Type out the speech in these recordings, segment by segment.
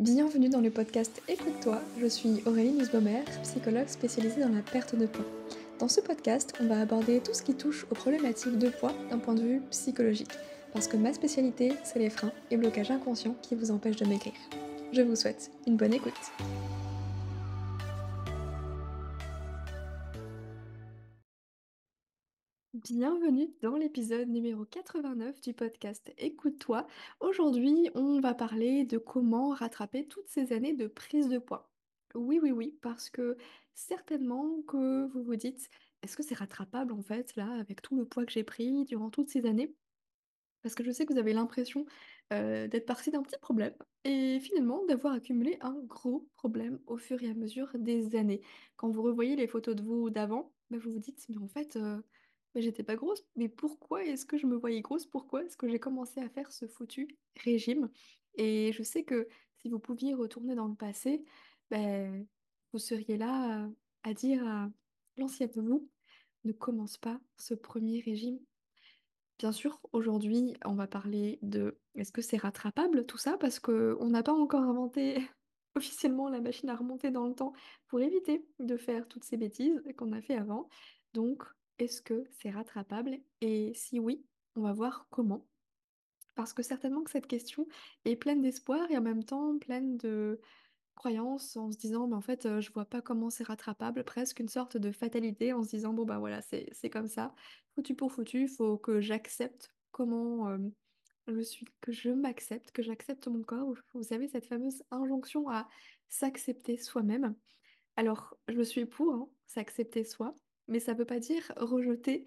Bienvenue dans le podcast Écoute-toi, je suis Aurélie Nussbaumer, psychologue spécialisée dans la perte de poids. Dans ce podcast, on va aborder tout ce qui touche aux problématiques de poids d'un point de vue psychologique, parce que ma spécialité, c'est les freins et blocages inconscients qui vous empêchent de maigrir. Je vous souhaite une bonne écoute. Bienvenue dans l'épisode numéro 89 du podcast Écoute-toi. Aujourd'hui, on va parler de comment rattraper toutes ces années de prise de poids. Oui, oui, oui, parce que certainement que vous vous dites, est-ce que c'est rattrapable en fait, là, avec tout le poids que j'ai pris durant toutes ces années? Parce que je sais que vous avez l'impression, heu, d'être parti d'un petit problème et finalement d'avoir accumulé un gros problème au fur et à mesure des années. Quand vous revoyez les photos de vous d'avant, bah, vous vous dites: «Mais en fait, heu, bah, j'étais pas grosse, mais pourquoi est-ce que je me voyais grosse? Pourquoi est-ce que j'ai commencé à faire ce foutu régime?» et je sais que si vous pouviez retourner dans le passé, beh, vous seriez là, à dire à l'ancienne vous: «Ne commence pas ce premier régime Bien sûr, aujourd'hui, on va parler de est-ce que c'est rattrapable tout ça? Parce qu'on n'a pas encore inventé officiellement la machine à remonter dans le temps pour éviter de faire toutes ces bêtises qu'on a fait avant. Donc, est-ce que c'est rattrapable? Et si oui, on va voir comment. Parce que certainement que cette question est pleine d'espoir et en même temps pleine de croyance en se disant: «Mais en fait, je vois pas comment c'est rattrapable», presque une sorte de fatalité en se disant: «Bon, bah, voilà, c'est comme ça, foutu pour foutu, il faut que j'accepte comment, je suis, que je m'accepte, que j'accepte mon corps». Vous vous savez cette fameuse injonction à s'accepter soi-même. Alors, je suis pour, hein, s'accepter soi, mais ça veut pas dire rejeter,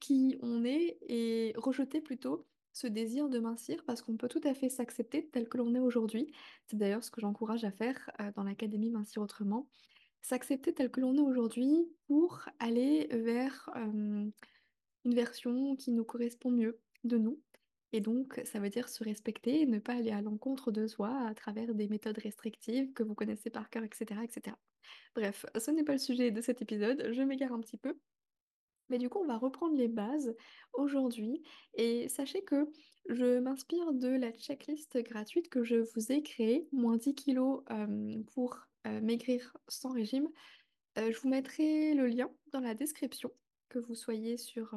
qui on est et rejeter plutôt ce désir de mincir parce qu'on peut tout à fait s'accepter tel que l'on est aujourd'hui. C'est d'ailleurs ce que j'encourage à faire, dans l'académie Mincir Autrement. S'accepter tel que l'on est aujourd'hui pour aller vers, une version qui nous correspond mieux de nous et donc ça veut dire se respecter et ne pas aller à l'encontre de soi à travers des méthodes restrictives que vous connaissez par cœur et cetera et cetera. Bref, ce n'est pas le sujet de cet épisode, je m'égare un petit peu. Mais du coup, on va reprendre les bases aujourd'hui et sachez que je m'inspire de la checklist gratuite que je vous ai créée, moins 10 kilos hem, pour, heu, maigrir sans régime. Heu, je vous mettrai le lien dans la description, que vous soyez sur,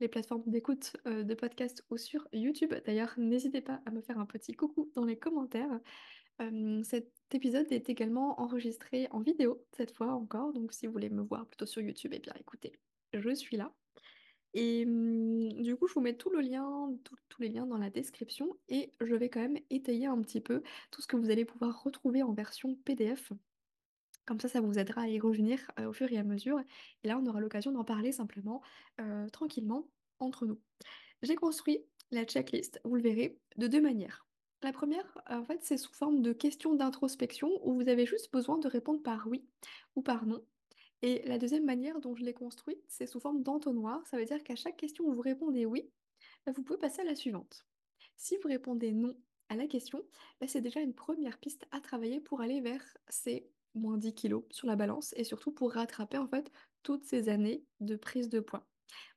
les plateformes d'écoute, de podcast ou sur YouTube. D'ailleurs, n'hésitez pas à me faire un petit coucou dans les commentaires. Cet épisode est également enregistré en vidéo, cette fois encore, donc si vous voulez me voir plutôt sur YouTube, eh bien écoutez, je suis là et mmh, du coup, je vous mets tous les liens dans la description et je vais quand même étayer un petit peu tout ce que vous allez pouvoir retrouver en version PDF. Comme ça, ça vous aidera à y revenir, au fur et à mesure et là, on aura l'occasion d'en parler simplement, tranquillement entre nous. J'ai construit la checklist, vous le verrez, de 2 manières. La première, en fait, c'est sous forme de questions d'introspection où vous avez juste besoin de répondre par oui ou par non et la deuxième manière dont je l'ai construite, c'est sous forme d'entonnoir. Ça veut dire qu'à chaque question où vous répondez oui, bah, vous pouvez passer à la suivante. Si vous répondez non à la question, bah, c'est déjà une première piste à travailler pour aller vers ces moins 10 kilos sur la balance et surtout pour rattraper en fait toutes ces années de prise de poids.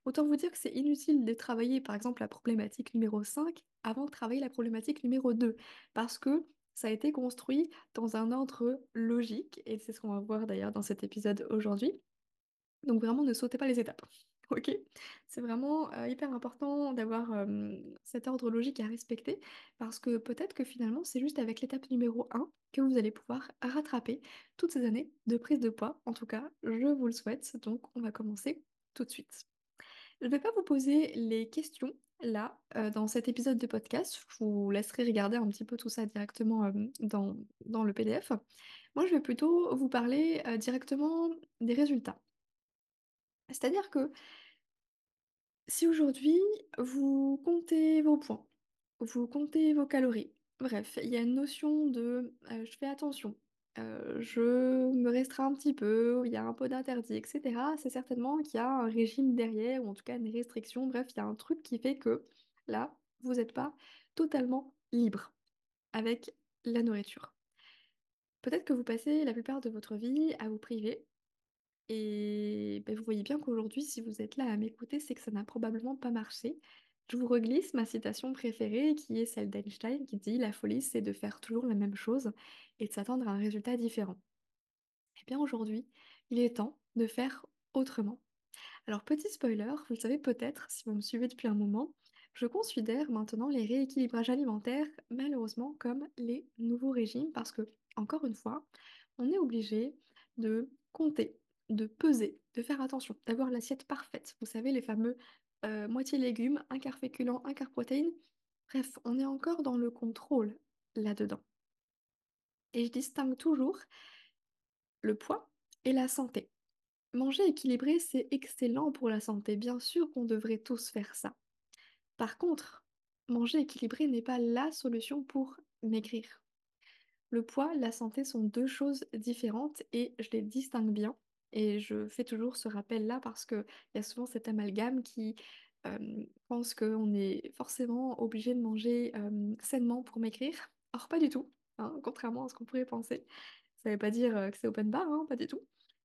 Autant vous dire que c'est inutile de travailler par exemple la problématique numéro 5 avant de travailler la problématique numéro 2 parce que ça a été construit dans un ordre logique et c'est ce qu'on va voir d'ailleurs dans cet épisode aujourd'hui. Donc vraiment ne sautez pas les étapes. OK? C'est vraiment, heu, hyper important d'avoir, cet ordre logique à respecter parce que peut-être que finalement c'est juste avec l'étape numéro 1 que vous allez pouvoir rattraper toutes ces années de prise de poids. En tout cas, je vous le souhaite, donc on va commencer tout de suite. Je ne vais pas vous poser les questions là, heu, dans cet épisode de podcast. Je vous laisserai regarder un petit peu tout ça directement, hem, dans le PDF. Moi, je vais plutôt vous parler, heu, directement des résultats. C'est-à-dire que si aujourd'hui vous comptez vos points, vous comptez vos calories, bref, il y a une notion de, je fais attention, heu, je me restreins un petit peu, il y a un peu d'interdit et cetera. C'est certainement qu'il y a un régime derrière ou en tout cas une restriction. Bref, il y a un truc qui fait que là, vous êtes pas totalement libre avec la nourriture. Peut-être que vous passez la plupart de votre vie à vous priver et beh, vous voyez bien qu'aujourd'hui, si vous êtes là à m'écouter, c'est que ça n'a probablement pas marché Je vous reglisse ma citation préférée qui est celle d'Einstein qui dit La folie, c'est de faire toujours la même chose et de s'attendre à un résultat différent. Eh bien aujourd'hui, il est temps de faire autrement. Alors petit spoiler, vous le savez peut-être si vous me suivez depuis un moment, je considère maintenant les rééquilibrages alimentaires malheureusement comme les nouveaux régimes parce que, encore une fois, on est obligé de compter, de peser, de faire attention, d'avoir l'assiette parfaite. Vous savez, les fameux euh, moitié légumes, un quart féculent, un quart protéines. Bref, on est encore dans le contrôle là-dedans. Et je distingue toujours le poids et la santé. Manger équilibré, c'est excellent pour la santé. Bien sûr qu'on devrait tous faire ça. Par contre, manger équilibré n'est pas la solution pour maigrir. Le poids, la santé sont deux choses différentes et je les distingue bien. Et je fais toujours ce rappel-là parce qu'il y a souvent cet amalgame qui euh, pense qu'on est forcément obligé de manger sainement pour maigrir. Or, pas du tout, hein, contrairement à ce qu'on pourrait penser. Ça ne veut pas dire que c'est open bar, hein, pas du tout.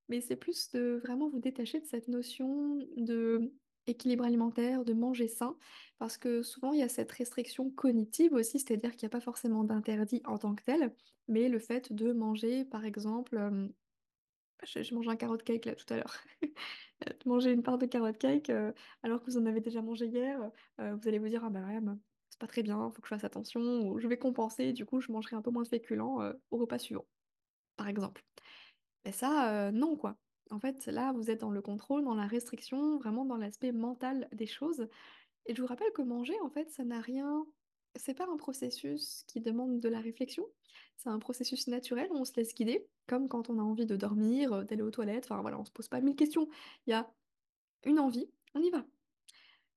Mais c'est plus de vraiment vous détacher de cette notion de équilibre alimentaire, de manger sain, parce que souvent il y a cette restriction cognitive aussi, c'est-à-dire qu'il n'y a pas forcément d'interdit en tant que tel, mais le fait de manger, par exemple, je, je mange un carrot cake là tout à l'heure, de manger une part de carrot cake euh, alors que vous en avez déjà mangé hier, euh, vous allez vous dire, ah bah ouais, c'est pas très bien, faut que je fasse attention, je vais compenser, du coup je mangerai un peu moins de féculents au repas suivant, par exemple. Et ça, euh, non, quoi. En fait, là, vous êtes dans le contrôle, dans la restriction, vraiment dans l'aspect mental des choses. Et je vous rappelle que manger, en fait, ça n'a rien... C'est pas un processus qui demande de la réflexion, c'est un processus naturel on se laisse guider, comme quand on a envie de dormir, euh, d'aller aux toilettes, enfin voilà, on se pose pas mille questions. Il y a une envie, on y va.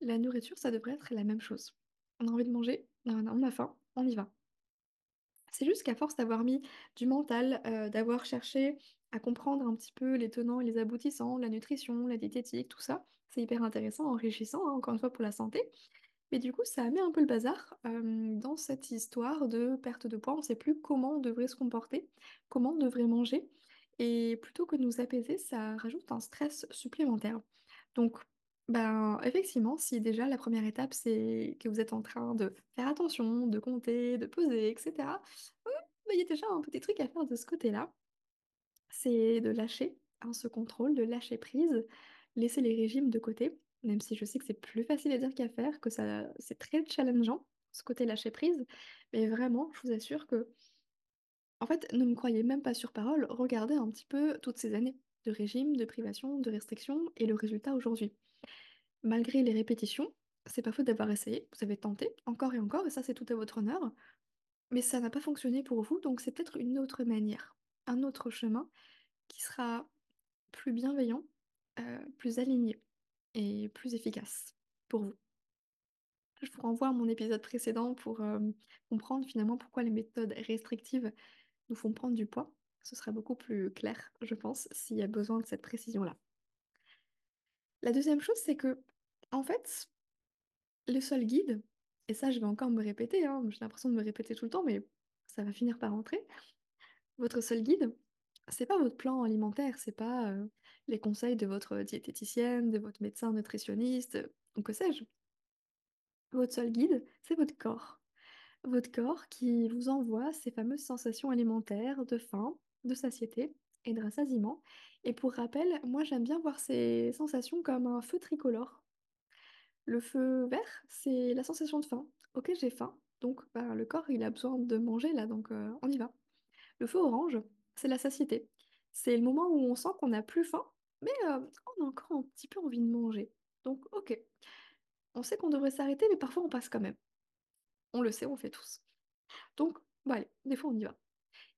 La nourriture, ça devrait être la même chose. On a envie de manger, on a faim, on y va. C'est juste qu'à force d'avoir mis du mental, euh, d'avoir cherché à comprendre un petit peu les tenants et les aboutissants, la nutrition, la diététique, tout ça, c'est hyper intéressant, enrichissant, hein, encore une fois pour la santé. Mais du coup, ça met un peu le bazar dans cette histoire de perte de poids. On ne sait plus comment on devrait se comporter, comment on devrait manger. Et plutôt que de nous apaiser, ça rajoute un stress supplémentaire. Donc, ben, effectivement, si déjà la première étape, c'est que vous êtes en train de faire attention, de compter, de peser, etc., il y a déjà un petit truc à faire de ce côté-là. C'est de lâcher hein, ce contrôle, de lâcher prise, laisser les régimes de côté, même si je sais que c'est plus facile à dire qu'à faire, que ça, c'est très challengeant, ce côté lâcher prise. Mais vraiment, je vous assure que, en fait, ne me croyez même pas sur parole, regardez un petit peu toutes ces années de régime, de privation, de restriction et le résultat aujourd'hui. Malgré les répétitions, c'est pas faute d'avoir essayé, vous avez tenté encore et encore, et ça c'est tout à votre honneur, mais ça n'a pas fonctionné pour vous, donc c'est peut-être une autre manière, un autre chemin qui sera plus bienveillant, euh, plus aligné et plus efficace pour vous. Je vous renvoie à mon épisode précédent pour euh, comprendre finalement pourquoi les méthodes restrictives nous font prendre du poids. Ce sera beaucoup plus clair, je pense, s'il y a besoin de cette précision-là. La deuxième chose, c'est que, en fait, le seul guide, et ça je vais encore me répéter, hein, j'ai l'impression de me répéter tout le temps, mais ça va finir par rentrer. Votre seul guide, c'est pas votre plan alimentaire, c'est pas les conseils de votre diététicienne, de votre médecin nutritionniste, ou que sais-je. Votre seul guide, c'est votre corps. Votre corps qui vous envoie ces fameuses sensations alimentaires de faim, de satiété et de rassasiement. Et pour rappel, moi j'aime bien voir ces sensations comme un feu tricolore. Le feu vert, c'est la sensation de faim. Ok, j'ai faim, donc bah, le corps il a besoin de manger là, donc on y va. Le feu orange, c'est la satiété. C'est le moment où on sent qu'on n'a plus faim, mais euh, on a encore un petit peu envie de manger. Donc ok, on sait qu'on devrait s'arrêter, mais parfois on passe quand même. On le sait, on le fait tous. Donc, bah allez, des fois on y va.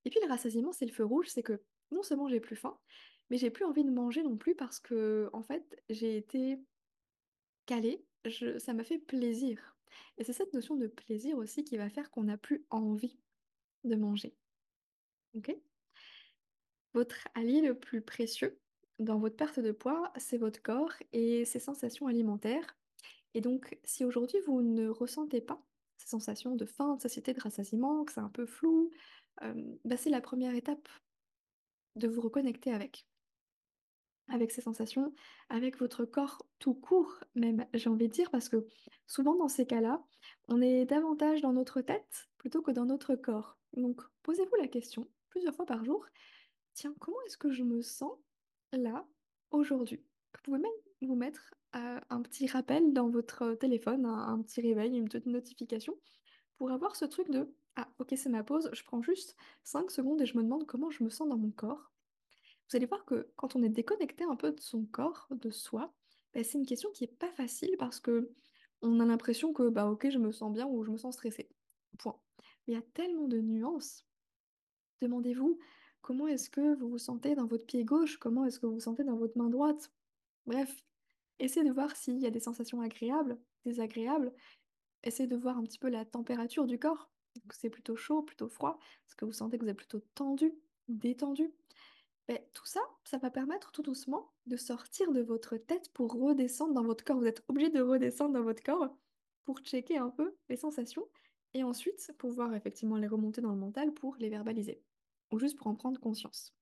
Et puis le rassasiement, c'est le feu rouge, c'est que non seulement j'ai plus faim, mais j'ai plus envie de manger non plus parce que, en fait, j'ai été calée, ça m'a fait plaisir. Et c'est cette notion de plaisir aussi qui va faire qu'on n'a plus envie de manger. Ok? Votre allié le plus précieux dans votre perte de poids, c'est votre corps et ses sensations alimentaires. Et donc, si aujourd'hui vous ne ressentez pas ces sensations de faim, de satiété, de rassasiement, que c'est un peu flou, euh, bah, c'est la première étape de vous reconnecter avec. avec ces sensations, avec votre corps tout court même, j'ai envie de dire, parce que souvent dans ces cas-là, on est davantage dans notre tête plutôt que dans notre corps. Donc posez-vous la question plusieurs fois par jour, tiens, comment est-ce que je me sens là, aujourd'hui? Vous pouvez même vous mettre euh, un petit rappel dans votre téléphone, un, petit réveil, une petite notification, pour avoir ce truc de, ah ok c'est ma pause, je prends juste 5 secondes et je me demande comment je me sens dans mon corps. Vous allez voir que quand on est déconnecté un peu de son corps, de soi, bah, c'est une question qui est pas facile parce que on a l'impression que bah ok je me sens bien ou je me sens stressée. Point. Mais il y a tellement de nuances. Demandez-vous comment est-ce que vous vous sentez dans votre pied gauche, comment est-ce que vous vous sentez dans votre main droite? Bref, essayez de voir s'il y a des sensations agréables, désagréables. Essayez de voir un petit peu la température du corps. C'est plutôt chaud, plutôt froid? Est-ce que vous sentez que vous êtes plutôt tendu, détendu? Ben, tout ça, ça va permettre tout doucement de sortir de votre tête pour redescendre dans votre corps. Vous êtes obligé de redescendre dans votre corps pour checker un peu les sensations et ensuite pouvoir effectivement les remonter dans le mental pour les verbaliser ou juste pour en prendre conscience.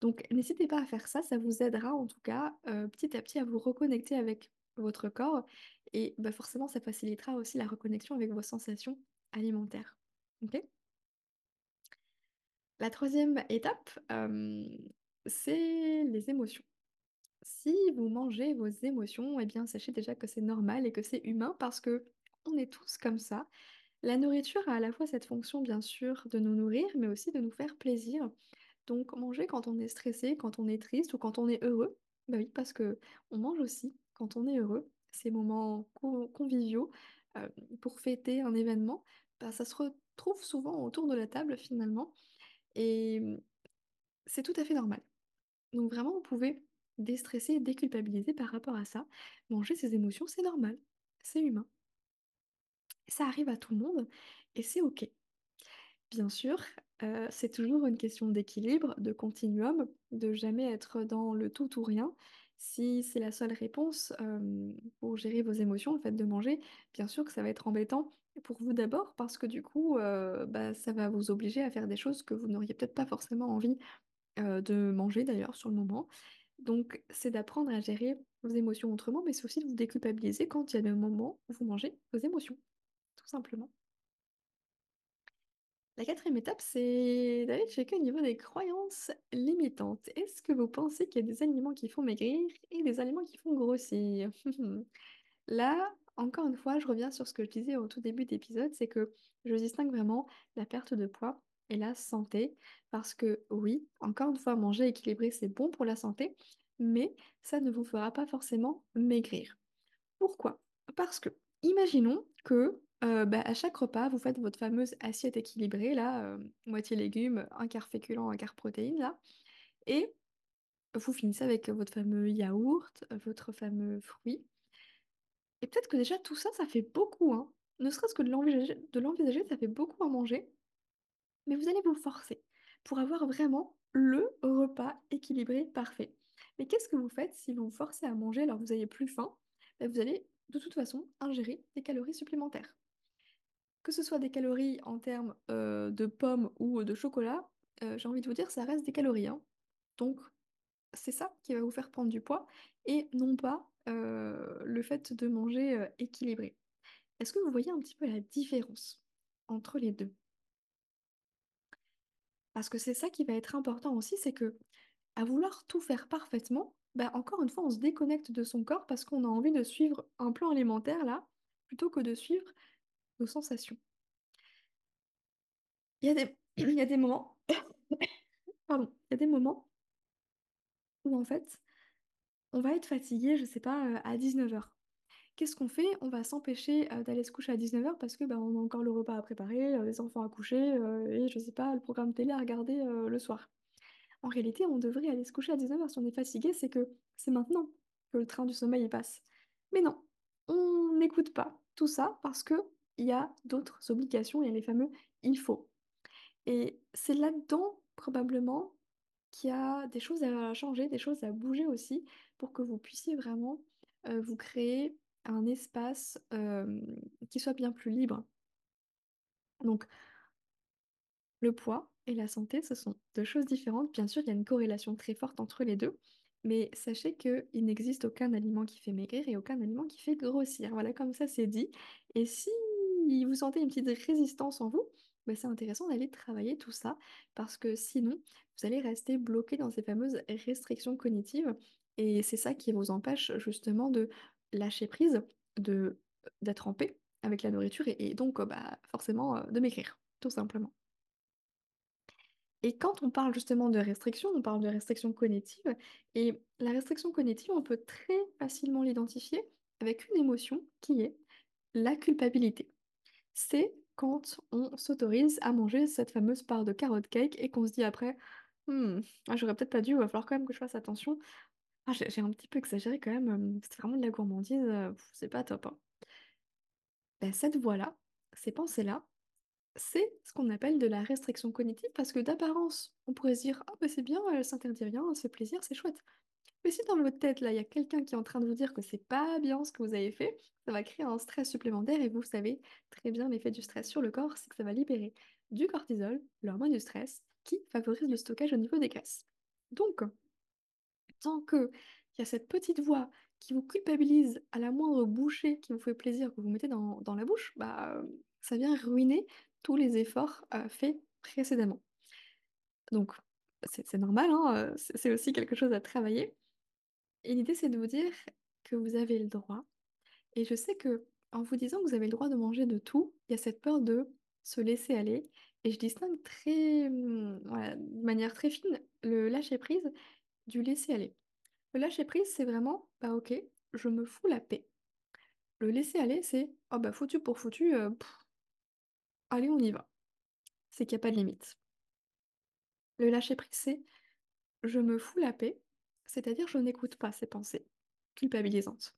Donc n'hésitez pas à faire ça, ça vous aidera en tout cas euh, petit à petit à vous reconnecter avec votre corps et bah, forcément ça facilitera aussi la reconnexion avec vos sensations alimentaires. La troisième étape, euh, c'est les émotions. Si vous mangez vos émotions, eh bien sachez déjà que c'est normal et que c'est humain parce que on est tous comme ça. La nourriture a à la fois cette fonction, bien sûr, de nous nourrir, mais aussi de nous faire plaisir. Donc manger quand on est stressé, quand on est triste ou quand on est heureux, bah oui, parce que on mange aussi quand on est heureux. Ces moments co- conviviaux euh, pour fêter un événement, bah, ça se retrouve souvent autour de la table finalement. Et c'est tout à fait normal. Donc vraiment, vous pouvez déstresser déculpabiliser par rapport à ça. Manger ses émotions, c'est normal, c'est humain. Ça arrive à tout le monde et c'est OK. Bien sûr, euh, c'est toujours une question d'équilibre, de continuum, de jamais être dans le tout ou rien. Si c'est la seule réponse euh, pour gérer vos émotions, le fait de manger, bien sûr que ça va être embêtant pour vous d'abord parce que du coup, euh, bah, ça va vous obliger à faire des choses que vous n'auriez peut-être pas forcément envie de manger d'ailleurs sur le moment. Donc, c'est d'apprendre à gérer vos émotions autrement, mais c'est aussi de vous déculpabiliser quand il y a des moments où vous mangez vos émotions, simplement. La quatrième étape, c'est d'aller checker au niveau des croyances limitantes. Est-ce que vous pensez qu'il y a des aliments qui font maigrir et des aliments qui font grossir? Là, encore une fois, je reviens sur ce que je disais au tout début d'épisode, c'est que je distingue vraiment la perte de poids et la santé, parce que oui, encore une fois, manger équilibré, c'est bon pour la santé, mais ça ne vous fera pas forcément maigrir. Pourquoi? Parce que, imaginons que bah, à chaque repas, vous faites votre fameuse assiette équilibrée, là, moitié légumes, un quart féculent, un quart protéines, là, et vous finissez avec votre fameux yaourt, votre fameux fruit. Et peut-être que déjà tout ça, ça fait beaucoup, hein. Ne serait-ce que de l'envisager, ça fait beaucoup à manger, mais vous allez vous forcer pour avoir vraiment le repas équilibré parfait. Mais qu'est-ce que vous faites si vous vous forcez à manger alors que vous n'avez plus faim? Ben, vous allez de toute façon ingérer des calories supplémentaires. Que ce soit des calories en termes euh, de pommes ou de chocolat, euh, j'ai envie de vous dire, ça reste des calories, hein. Donc c'est ça qui va vous faire prendre du poids et non pas euh, le fait de manger euh, équilibré. Est-ce que vous voyez un petit peu la différence entre les deux? Parce que c'est ça qui va être important aussi, c'est que à vouloir tout faire parfaitement, bah, encore une fois, on se déconnecte de son corps parce qu'on a envie de suivre un plan alimentaire là, plutôt que de suivre sensations. Il y a des, il y a moments, il y a des moments où en fait, on va être fatigué, je sais pas, euh, à 19h. Qu'est-ce qu'on fait? On va s'empêcher euh, d'aller se coucher à 19h parce que bah, on a encore le repas à préparer, euh, les enfants à coucher et je sais pas, le programme télé à regarder le soir. En réalité, on devrait aller se coucher à 19h si on est fatigué, c'est que c'est maintenant que le train du sommeil passe. Mais non, on n'écoute pas tout ça parce que il y a d'autres obligations, il y a les fameux il faut. Et c'est là-dedans, probablement, qu'il y a des choses à changer, des choses à bouger aussi, pour que vous puissiez vraiment euh, vous créer un espace euh, qui soit bien plus libre. Donc, le poids et la santé, ce sont deux choses différentes. Bien sûr, il y a une corrélation très forte entre les deux, Mais sachez qu'il n'existe aucun aliment qui fait maigrir et aucun aliment qui fait grossir. Voilà, comme ça c'est dit. Et si vous sentez une petite résistance en vous, bah, c'est intéressant d'aller travailler tout ça parce que sinon, vous allez rester bloqué dans ces fameuses restrictions cognitives et c'est ça qui vous empêche justement de lâcher prise, de d'être en paix avec la nourriture et, donc bah, forcément euh, de maigrir, tout simplement. Et quand on parle justement de restriction, on parle de restriction cognitive. Et la restriction cognitive, on peut très facilement l'identifier avec une émotion qui est la culpabilité. C'est quand on s'autorise à manger cette fameuse part de carrot cake et qu'on se dit après, Hmm, ah, j'aurais peut-être pas dû, il va falloir quand même que je fasse attention. Ah, j'ai un petit peu exagéré quand même, c'est vraiment de la gourmandise, c'est pas top. hein. Ben, cette voie-là, ces pensées-là, c'est ce qu'on appelle de la restriction cognitive parce que d'apparence, on pourrait se dire, ah c'est bien, elle s'interdit rien, elle plaisir, c'est chouette. Mais si dans votre tête, là, il y a quelqu'un qui est en train de vous dire que c'est pas bien ce que vous avez fait, ça va créer un stress supplémentaire et vous savez très bien l'effet du stress sur le corps, c'est que ça va libérer du cortisol, l'hormone du stress, qui favorise le stockage au niveau des graisses. Donc, tant que il y a cette petite voix qui vous culpabilise à la moindre bouchée qui vous fait plaisir que vous mettez dans, la bouche, bah, ça vient ruiner tous les efforts euh, faits précédemment. Donc, c'est normal, hein, euh, c'est aussi quelque chose à travailler. Et l'idée, c'est de vous dire que vous avez le droit. Et je sais que en vous disant que vous avez le droit de manger de tout, il y a cette peur de se laisser aller. Et je distingue très, hum, voilà, de manière très fine le lâcher prise du laisser aller. Le lâcher prise, c'est vraiment, bah ok, je me fous la paix. Le laisser aller, c'est, oh bah foutu pour foutu, euh, allez, on y va. C'est qu'il n'y a pas de limite. Le lâcher prise, c'est, je me fous la paix, c'est-à-dire je n'écoute pas ces pensées culpabilisantes.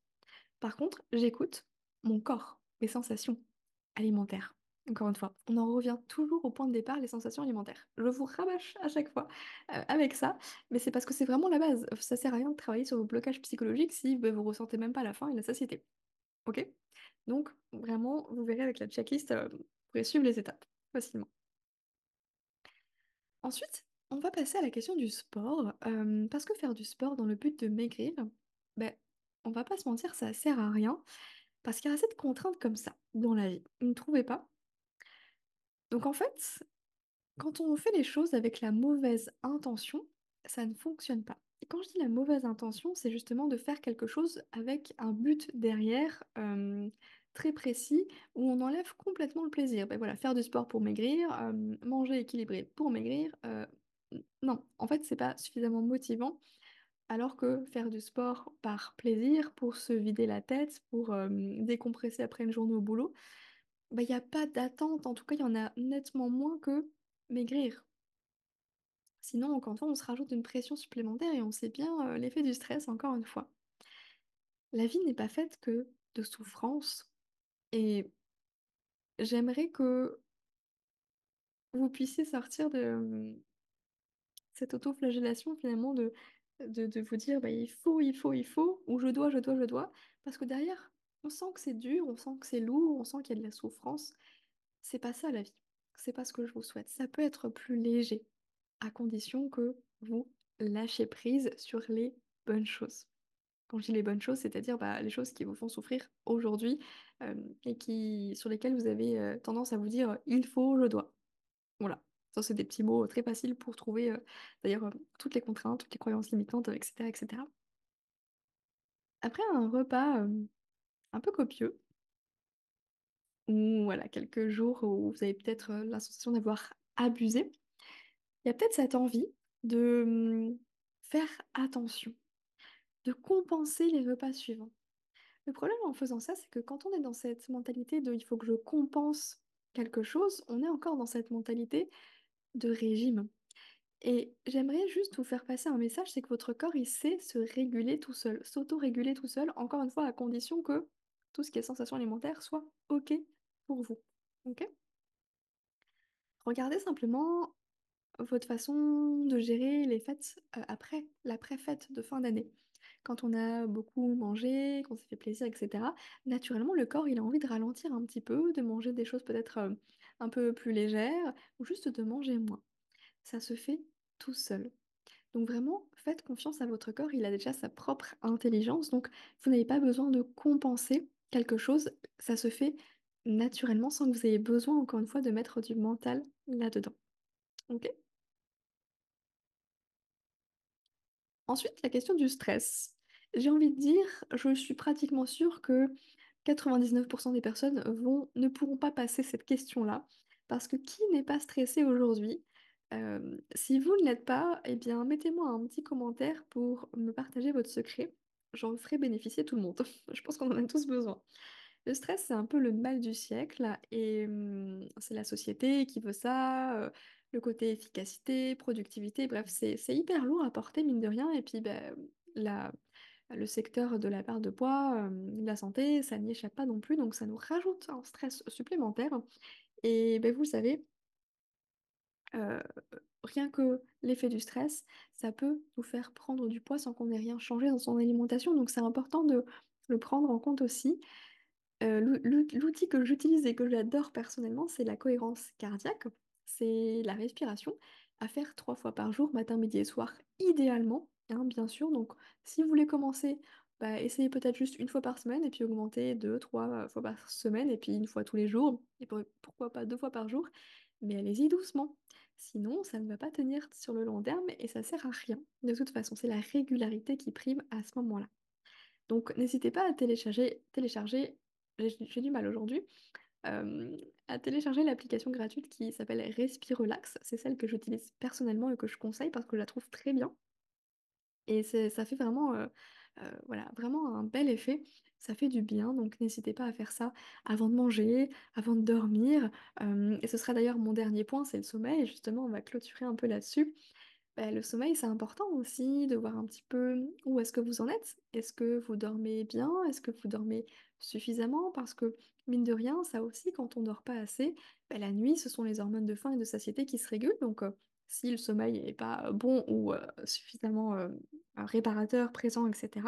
Par contre, j'écoute mon corps, mes sensations alimentaires. Encore une fois, on en revient toujours au point de départ, les sensations alimentaires. Je vous rabâche à chaque fois euh, avec ça, mais c'est parce que c'est vraiment la base. Ça sert à rien de travailler sur vos blocages psychologiques si ben, vous ressentez même pas la faim et la satiété. Ok? Donc, vraiment, vous verrez avec la checklist, euh, vous pourrez suivre les étapes facilement. Ensuite, on va passer à la question du sport, euh, parce que faire du sport dans le but de maigrir, ben, on va pas se mentir, ça sert à rien, parce qu'il y a assez de contraintes comme ça dans la vie. Vous ne trouvez pas? Donc en fait, quand on fait les choses avec la mauvaise intention, ça ne fonctionne pas. Et quand je dis la mauvaise intention, c'est justement de faire quelque chose avec un but derrière euh, très précis où on enlève complètement le plaisir. Ben voilà, faire du sport pour maigrir, euh, manger équilibré pour maigrir. Non, en fait, c'est pas suffisamment motivant. Alors que faire du sport par plaisir, pour se vider la tête, pour euh, décompresser après une journée au boulot, bah, il n'y a pas d'attente, en tout cas, il y en a nettement moins que maigrir. Sinon, encore une fois, on se rajoute une pression supplémentaire et on sait bien euh, l'effet du stress, encore une fois. La vie n'est pas faite que de souffrance et j'aimerais que vous puissiez sortir de cette auto-flagellation finalement de, de, vous dire bah, il faut, il faut, il faut, ou je dois, je dois, je dois, parce que derrière, on sent que c'est dur, on sent que c'est lourd, on sent qu'il y a de la souffrance. C'est pas ça la vie. C'est pas ce que je vous souhaite. Ça peut être plus léger, à condition que vous lâchez prise sur les bonnes choses. Quand je dis les bonnes choses, c'est-à-dire bah, les choses qui vous font souffrir aujourd'hui euh, et qui, sur lesquelles vous avez euh, tendance à vous dire il faut, je dois. Voilà. Ça, c'est des petits mots très faciles pour trouver euh, d'ailleurs euh, toutes les contraintes, toutes les croyances limitantes, etc., etc. Après un repas euh, un peu copieux, ou voilà, quelques jours où vous avez peut-être euh, la sensation d'avoir abusé, il y a peut-être cette envie de hum, faire attention, de compenser les repas suivants. Le problème en faisant ça, c'est que quand on est dans cette mentalité de il faut que je compense quelque chose, on est encore dans cette mentalité de régime. Et j'aimerais juste vous faire passer un message, c'est que votre corps, il sait se réguler tout seul, s'auto-réguler tout seul, encore une fois, à condition que tout ce qui est sensation alimentaire soit OK pour vous. OK? Regardez simplement votre façon de gérer les fêtes euh, après, l'après-fête de fin d'année. Quand on a beaucoup mangé, qu'on s'est fait plaisir, etc., naturellement, le corps, il a envie de ralentir un petit peu, de manger des choses peut-être euh, un peu plus légères, ou juste de manger moins. Ça se fait tout seul. Donc vraiment, faites confiance à votre corps, il a déjà sa propre intelligence, donc vous n'avez pas besoin de compenser quelque chose, ça se fait naturellement sans que vous ayez besoin, encore une fois, de mettre du mental là-dedans. Ok? Ensuite, la question du stress. J'ai envie de dire, je suis pratiquement sûre que 99% des personnes vont, ne pourront pas passer cette question-là, parce que qui n'est pas stressé aujourd'hui? Euh, si vous ne l'êtes pas, eh bien, mettez-moi un petit commentaire pour me partager votre secret. J'en ferai bénéficier tout le monde. Je pense qu'on en a tous besoin. Le stress, c'est un peu le mal du siècle et hum, c'est la société qui veut ça, euh, le côté efficacité, productivité, bref, c'est c'est hyper lourd à porter, mine de rien. Et puis, ben, la, le secteur de la perte de poids, de la santé, ça n'y échappe pas non plus, donc ça nous rajoute un stress supplémentaire. Et ben, vous le savez, rien que l'effet du stress, ça peut nous faire prendre du poids sans qu'on ait rien changé dans son alimentation, donc c'est important de le prendre en compte aussi. L'ou- l'ou- l'outil que j'utilise et que j'adore personnellement, c'est la cohérence cardiaque. C'est la respiration à faire trois fois par jour, matin, midi et soir, idéalement, hein, bien sûr. Donc, si vous voulez commencer, bah, essayez peut-être juste une fois par semaine et puis augmenter deux, trois fois par semaine et puis une fois tous les jours. Et pour- pourquoi pas deux fois par jour, mais allez-y doucement. Sinon, ça ne va pas tenir sur le long terme et ça sert à rien. De toute façon, c'est la régularité qui prime à ce moment-là. Donc, n'hésitez pas à télécharger, télécharger, j'ai j'ai du mal aujourd'hui, euh, à télécharger l'application gratuite qui s'appelle Respirelax. C'est celle que j'utilise personnellement et que je conseille parce que je la trouve très bien. Et ça fait vraiment, euh, euh, voilà, vraiment un bel effet. Ça fait du bien, donc n'hésitez pas à faire ça avant de manger, avant de dormir. Euh, et ce sera d'ailleurs mon dernier point, c'est le sommeil. Justement, on va clôturer un peu là-dessus. Ben, le sommeil, c'est important aussi de voir un petit peu où est-ce que vous en êtes. Est-ce que vous dormez bien? Est-ce que vous dormez suffisamment? Parce que, mine de rien, ça aussi, quand on dort pas assez, ben, la nuit, ce sont les hormones de faim et de satiété qui se régulent. Donc, si le sommeil n'est pas bon ou suffisamment réparateur, présent, etc.,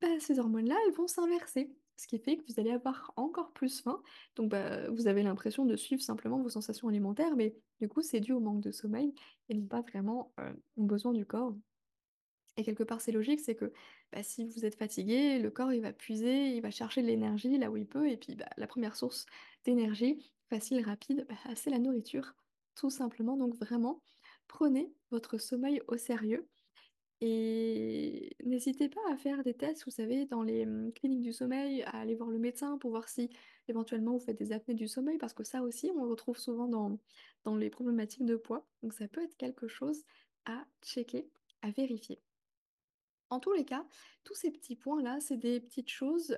ben, ces hormones-là, vont s'inverser. Ce qui fait que vous allez avoir encore plus faim. Donc, bah, vous avez l'impression de suivre simplement vos sensations alimentaires, mais du coup, c'est dû au manque de sommeil et non pas vraiment besoins du corps. Et quelque part, c'est logique, c'est que bah, si vous êtes fatigué, le corps, il va puiser, il va chercher de l'énergie là où il peut, et puis bah, la première source d'énergie, facile, rapide, bah, c'est la nourriture, tout simplement. Donc, vraiment, prenez votre sommeil au sérieux. Et n'hésitez pas à faire des tests, vous savez, dans les hum, cliniques du sommeil, à aller voir le médecin pour voir si éventuellement vous faites des apnées du sommeil, parce que ça aussi, on le retrouve souvent dans, dans les problématiques de poids. Donc ça peut être quelque chose à checker, à vérifier. En tous les cas, tous ces petits points-là, c'est des petites choses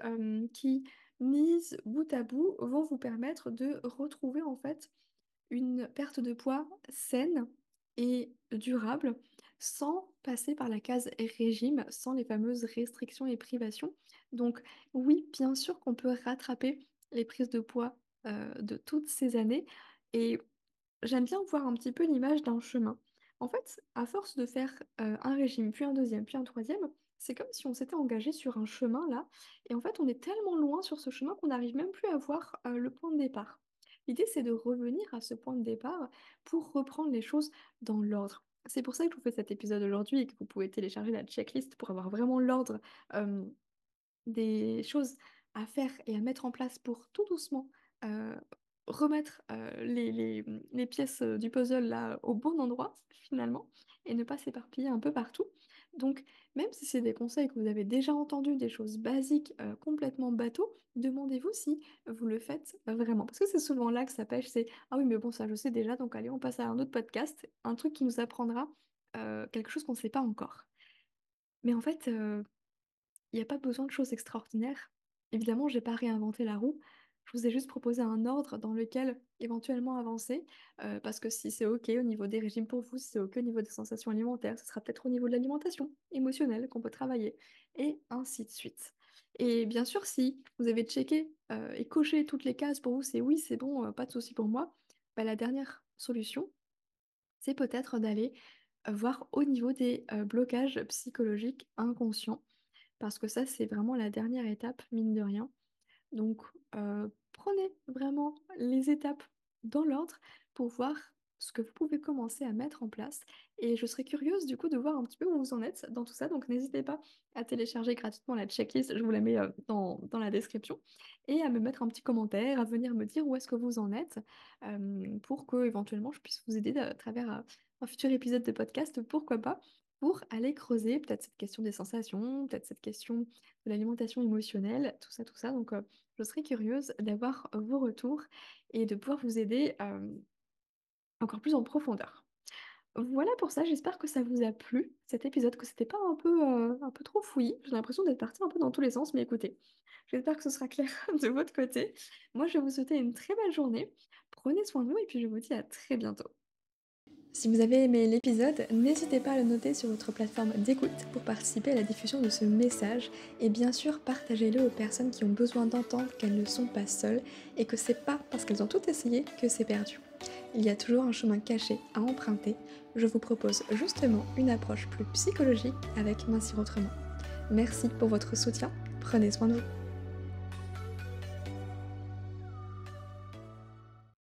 qui, mises bout à bout, vont vous permettre de retrouver en fait une perte de poids saine et durable sans passer par la case régime, sans les fameuses restrictions et privations. Donc oui, bien sûr qu'on peut rattraper les prises de poids euh, de toutes ces années et J'aime bien voir un petit peu l'image d'un chemin. En fait, à force de faire euh, un régime, puis un deuxième, puis un troisième, c'est comme si on s'était engagé sur un chemin là, et en fait, on est tellement loin sur ce chemin qu'on n'arrive même plus à voir euh, le point de départ. L'idée, c'est de revenir à ce point de départ pour reprendre les choses dans l'ordre. C'est pour ça que je vous fais cet épisode aujourd'hui et que vous pouvez télécharger la checklist pour avoir vraiment l'ordre des choses à faire et à mettre en place pour tout doucement remettre les, les- pièces du puzzle là au bon endroit finalement et ne pas s'éparpiller un peu partout. Donc même si c'est des conseils que vous avez déjà entendus, des choses basiques euh, complètement bateau, demandez-vous si vous le faites vraiment. Parce que c'est souvent là que ça pêche, c'est ah oui mais bon ça je sais déjà donc allez on passe à un autre podcast, un truc qui nous apprendra euh, quelque chose qu'on ne sait pas encore. Mais en fait, euh, il n'y a pas besoin de choses extraordinaires. Évidemment, j'ai pas réinventé la roue. Je vous ai juste proposé un ordre dans lequel éventuellement avancer, euh, parce que si c'est OK au niveau des régimes pour vous, si c'est OK au niveau des sensations alimentaires, ce sera peut-être au niveau de l'alimentation émotionnelle qu'on peut travailler, et ainsi de suite. Et bien sûr, si vous avez checké euh, et coché toutes les cases pour vous, c'est oui, c'est bon, euh, pas de souci pour moi, bah, la dernière solution, c'est peut-être d'aller voir au niveau des blocages psychologiques inconscients parce que ça, c'est vraiment la dernière étape, mine de rien. Donc, prenez vraiment les étapes dans l'ordre pour voir ce que vous pouvez commencer à mettre en place. Et je serais curieuse du coup de voir un petit peu où vous en êtes dans tout ça. Donc n'hésitez pas à télécharger gratuitement la checklist, je vous la mets euh, dans, dans la description, et à me mettre un petit commentaire, à venir me dire où est-ce que vous en êtes, euh, pour que éventuellement je puisse vous aider à travers euh, un futur épisode de podcast, pourquoi pas, pour aller creuser peut-être cette question des sensations, peut-être cette question de l'alimentation émotionnelle, tout ça, tout ça. Donc je serais curieuse d'avoir vos retours et de pouvoir vous aider encore plus en profondeur. Voilà pour ça, j'espère que ça vous a plu, cet épisode, que c'était pas un peu, euh, un peu trop fouillis. J'ai l'impression d'être partie un peu dans tous les sens, mais écoutez, j'espère que ce sera clair de votre côté. Moi, je vais vous souhaiter une très belle journée. Prenez soin de vous et puis je vous dis à très bientôt. Si vous avez aimé l'épisode, n'hésitez pas à le noter sur votre plateforme d'écoute pour participer à la diffusion de ce message et bien sûr partagez-le aux personnes qui ont besoin d'entendre qu'elles ne sont pas seules et que c'est pas parce qu'elles ont tout essayé que c'est perdu. Il y a toujours un chemin caché à emprunter. Je vous propose justement une approche plus psychologique avec Mincir Autrement. Merci pour votre soutien, prenez soin de vous.